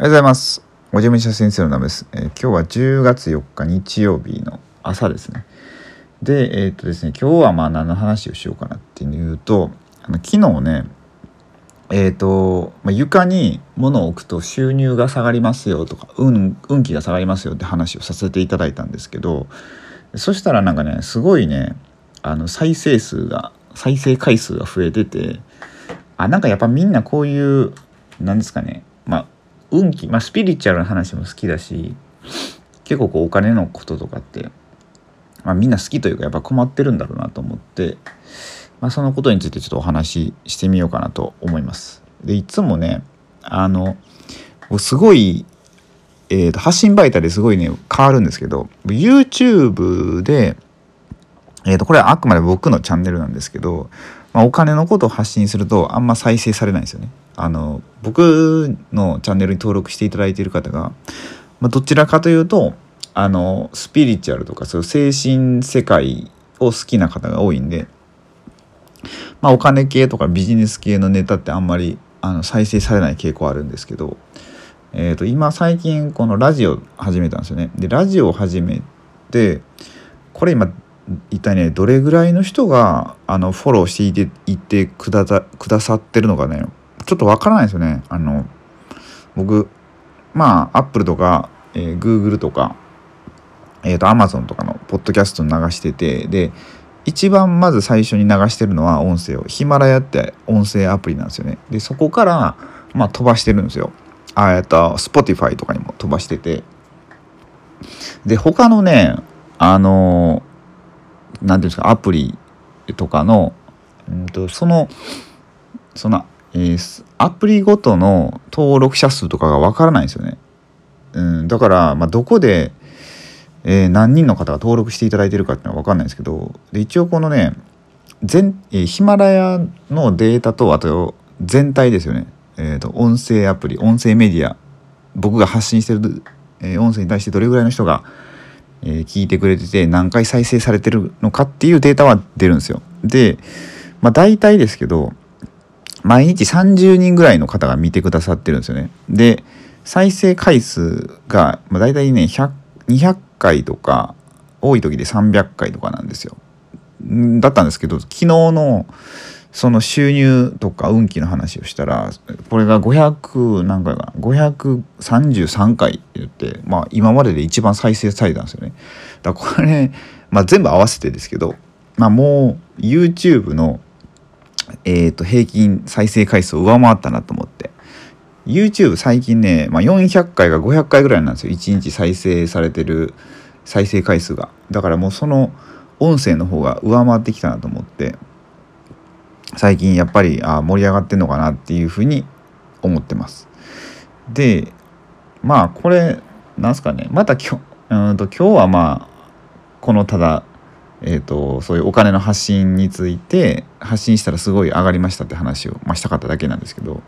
おはようございます。おじめしゃ先生の名前です、えー今日は10月4日日曜日の朝ですね。で、えーっとですね、今日はまあ何の話をしようかなっていうと、あの昨日ね、えーっと、まあ、床に物を置くと収入が下がりますよとか、運運気が下がりますよって話をさせていただいたんですけど、そしたらなんかね、すごいね、あの再生数が、再生回数が増えてて、あ、なんかやっぱみんなこういう、なんですかね、まあ、運気、まあ、スピリチュアルな話も好きだし結構こうお金のこととかって、まあ、みんな好きというかやっぱ困ってるんだろうなと思って、まあ、そのことについてちょっとお話ししてみようかなと思います。でいつもねあのすごい、えーと発信媒体ですごいね変わるんですけど YouTube で、えー、とこれはあくまで僕のチャンネルなんですけど、まあ、お金のことを発信するとあんま再生されないんですよね。あの僕のチャンネルに登録していただいている方が、まあ、どちらかというとあのスピリチュアルとかそういう精神世界を好きな方が多いんで、まあ、お金系とかビジネス系のネタってあんまりあの再生されない傾向あるんですけど、えー、と今最近このラジオ始めたんですよね。でラジオを始めてこれ今一体ねどれぐらいの人があのフォローしていていてくださくださってるのかねちょっとわからないですよね。あの僕まあアップルとか、えー、Google とか、えー、と Amazon とかのポッドキャスト流しててで一番まず最初に流してるのは音声をヒマラヤって音声アプリなんですよね。でそこから、まあ、飛ばしてるんですよ。あえっと Spotify とかにも飛ばしててで他のねあのなんていうんですかアプリとかの、うん、とそのその、えーアプリごとの登録者数とかがわからないんですよね。うん、だから、まあ、どこで、えー何人の方が登録していただいてるかっていうのは分かんないですけどで一応このね全、えーヒマラヤのデータとあと全体ですよね、えーと音声アプリ音声メディア僕が発信してる、え音声に対してどれぐらいの人が、え聞いてくれてて何回再生されてるのかっていうデータは出るんですよ。で、まあ、大体ですけど毎日30人ぐらいの方が見てくださってるんですよね。で再生回数が、まあ、大体ね100 200回とか多い時で300回とかなんですよ。だったんですけど昨日のその収入とか運気の話をしたらこれが500何回かな？533回って言ってまあ今までで一番再生されたんですよね。だからこれ、まあ、全部合わせてですけど、まあ、もう YouTube のえー、と平均再生回数を上回ったなと思って。YouTube 最近ね、まあ、400回が500回ぐらいなんですよ。1日再生されてる再生回数が。だからもうその音声の方が上回ってきたなと思って。最近やっぱりあ盛り上がってんのかなっていうふうに思ってます。でまあこれなんすかね。また今日うんと今日はまあこのただえー、とそういうお金の発信について発信したらすごい上がりましたって話を、まあ、したかっただけなんですけど、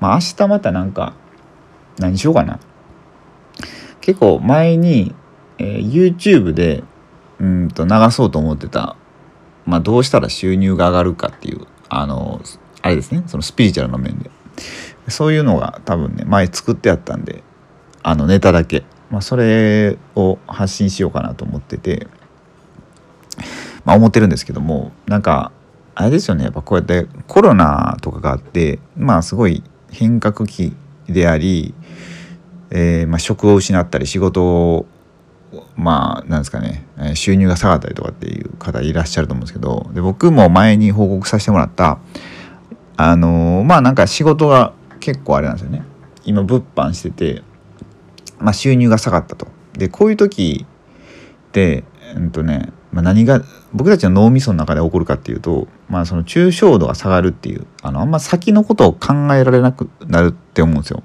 まあ、明日またなんか何しようかな。結構前に、えー YouTube でうんと流そうと思ってた、まあ、どうしたら収入が上がるかっていうあのあれですねそのスピリチュアルの面で。そういうのが多分ね前作ってあったんであのネタだけ、まあ、それを発信しようかなと思ってて。まあ、思ってるんですけどもなんかあれですよね。やっぱこうやってコロナとかがあってまあすごい変革期であり、えーまあ、職を失ったり仕事をまあなんですかね。収入が下がったりとかっていう方いらっしゃると思うんですけどで僕も前に報告させてもらったあのーまあなんか仕事が結構あれなんですよね。今物販してて、まあ、収入が下がったと。でこういう時ってうんとねまあ、何が僕たちの脳みその中で起こるかっていうと、まあ、その抽象度が下がるっていうあのあんま先のことを考えられなくなるって思うんですよ。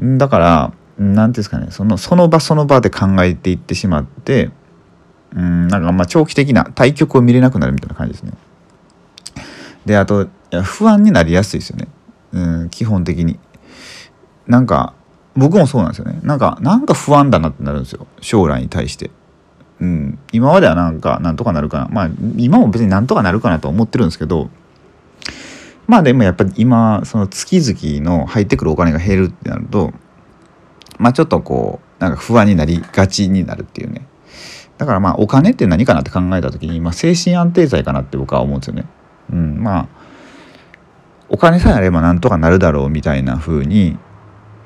だから何ていうんですかねそのその場その場で考えていってしまってうんなんかまあ長期的な対局を見れなくなるみたいな感じですね。であと不安になりやすいですよね、うん、基本的に。なんか僕もそうなんですよねなんかなんか不安だなってなるんですよ将来に対して。うん、今まではなんかなんとかなるかな。まあ今も別になんとかなるかなと思ってるんですけどまあでもやっぱり今その月々の入ってくるお金が減るってなるとまあちょっとこうなんか不安になりがちになるっていうね。だからまあお金って何かなって考えた時に、まあ、精神安定剤かなって僕は思うんですよね。うん、まあお金さえあればなんとかなるだろうみたいな風に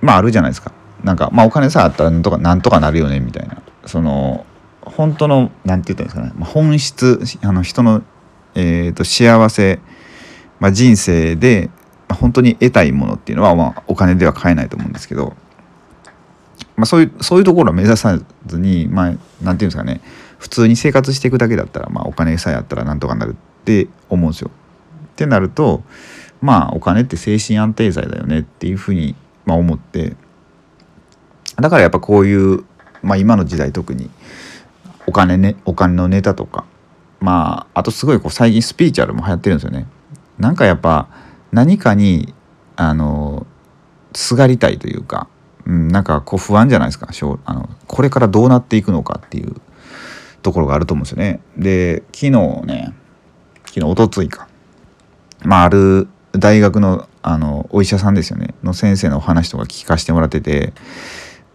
まああるじゃないですか。なんかまあお金さえあったらなんとかなんとかなるよねみたいな。その本当の何て言ったんですかね、まあ、本質あの人の、えーと、幸せ、まあ、人生で、まあ、本当に得たいものっていうのは、まあ、お金では買えないと思うんですけど、まあ、そういうそういうところは目指さずにまあ何て言うんですかね普通に生活していくだけだったら、まあ、お金さえあったらなんとかなるって思うんですよ。ってなるとまあお金って精神安定剤だよねっていうふうに、まあ、思ってだからやっぱこういう、まあ、今の時代特にお金ねお金のネタとか。まああとすごいこう最近スピーチュアルも流行ってるんですよね。なんかやっぱ何かにあのすがりたいというか、うん、なんかこう不安じゃないですか。あのこれからどうなっていくのかっていうところがあると思うんですよね。で昨日ね昨日おとついか、まあ、ある大学のあのお医者さんですよね。の先生のお話とか聞かせてもらってて。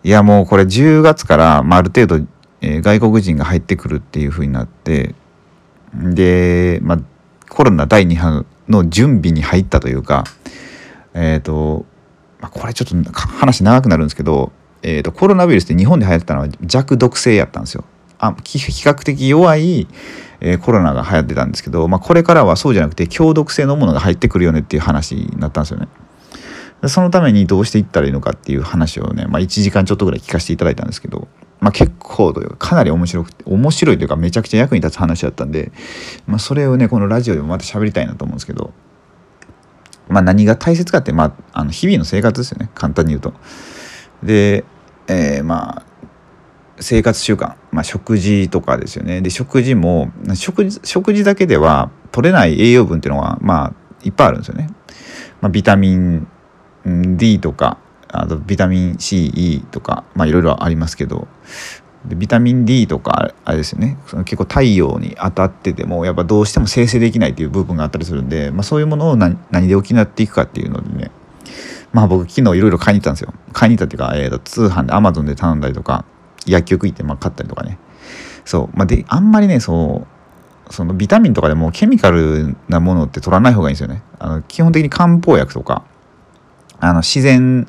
いやもうこれ10月から、まあ、ある程度え、外国人が入ってくるっていう風になってで、まあ、コロナ第2波の準備に入ったというかえ、ー、と、まあ、これちょっと話長くなるんですけど、えーと、コロナウイルスって日本で流行ってたのは弱毒性やったんですよ。あ比較的弱い、えー、コロナが流行ってたんですけど、まあ、これからはそうじゃなくて強毒性のものが入ってくるよねっていう話になったんですよね。そのためにどうしていったらいいのかっていう話をね、まあ、1時間ちょっとぐらい聞かせていただいたんですけど、まあ、結構というかかなり面白くて面白いというかめちゃくちゃ役に立つ話だったんで、まあ、それをねこのラジオでもまた喋りたいなと思うんですけど、まあ、何が大切かって、まあ、あの日々の生活ですよね簡単に言うと。で、えー、まあ生活習慣、まあ、食事とかですよねで食事も食事食事だけでは取れない栄養分っていうのはまあいっぱいあるんですよね。まあ、ビタミン D とかあとビタミン CE とかまあいろいろありますけどビタミン D とかあれですよね。その結構太陽に当たっててもやっぱどうしても生成できないっていう部分があったりするんで、まあ、そういうものを何で補っていくかっていうのでねまあ僕昨日いろいろ買いに行ったんですよ。買いに行ったっていうか、えー、と通販で Amazon で頼んだりとか薬局行ってまあ買ったりとかね。そう。まあであんまりねそうそのビタミンとかでもケミカルなものって取らない方がいいんですよね。あの基本的に漢方薬とかあの自然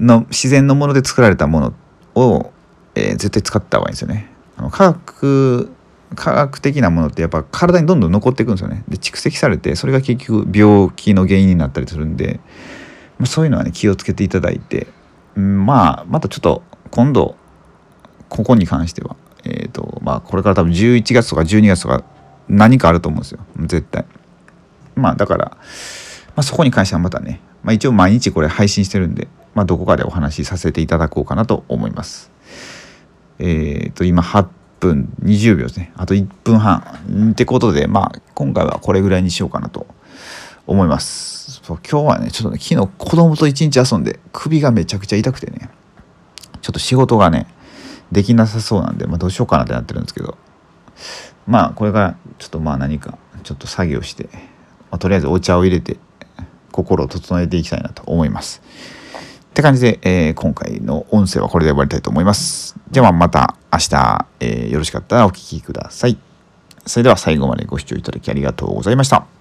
の自然のもので作られたものを、えー、絶対使った方がいいんですよね。あの科学科学的なものってやっぱ体にどんどん残っていくんですよね。で蓄積されてそれが結局病気の原因になったりするんで、まあ、そういうのはね気をつけていただいて、うん、まあまたちょっと今度ここに関しては、えーとまあ、これから多分11月とか12月とか何かあると思うんですよ絶対。まあだから、まあ、そこに関してはまたね、まあ、一応毎日これ配信してるんでまあ、どこかでお話しさせていただこうかなと思います。えっ、ー、と今8分20秒ですねあと1分半ってことでまあ今回はこれぐらいにしようかなと思いますそう今日はねちょっとね昨日子供と一日遊んで首がめちゃくちゃ痛くてねちょっと仕事がねできなさそうなんで、まあ、どうしようかなってなってるんですけどまあこれからちょっとまあ何かちょっと作業して、まあ、とりあえずお茶を入れて心を整えていきたいなと思います。って感じで、えー、今回の音声はこれで終わりたいと思います。ではまた明日、えー、よろしかったらお聴きください。それでは最後までご視聴いただきありがとうございました。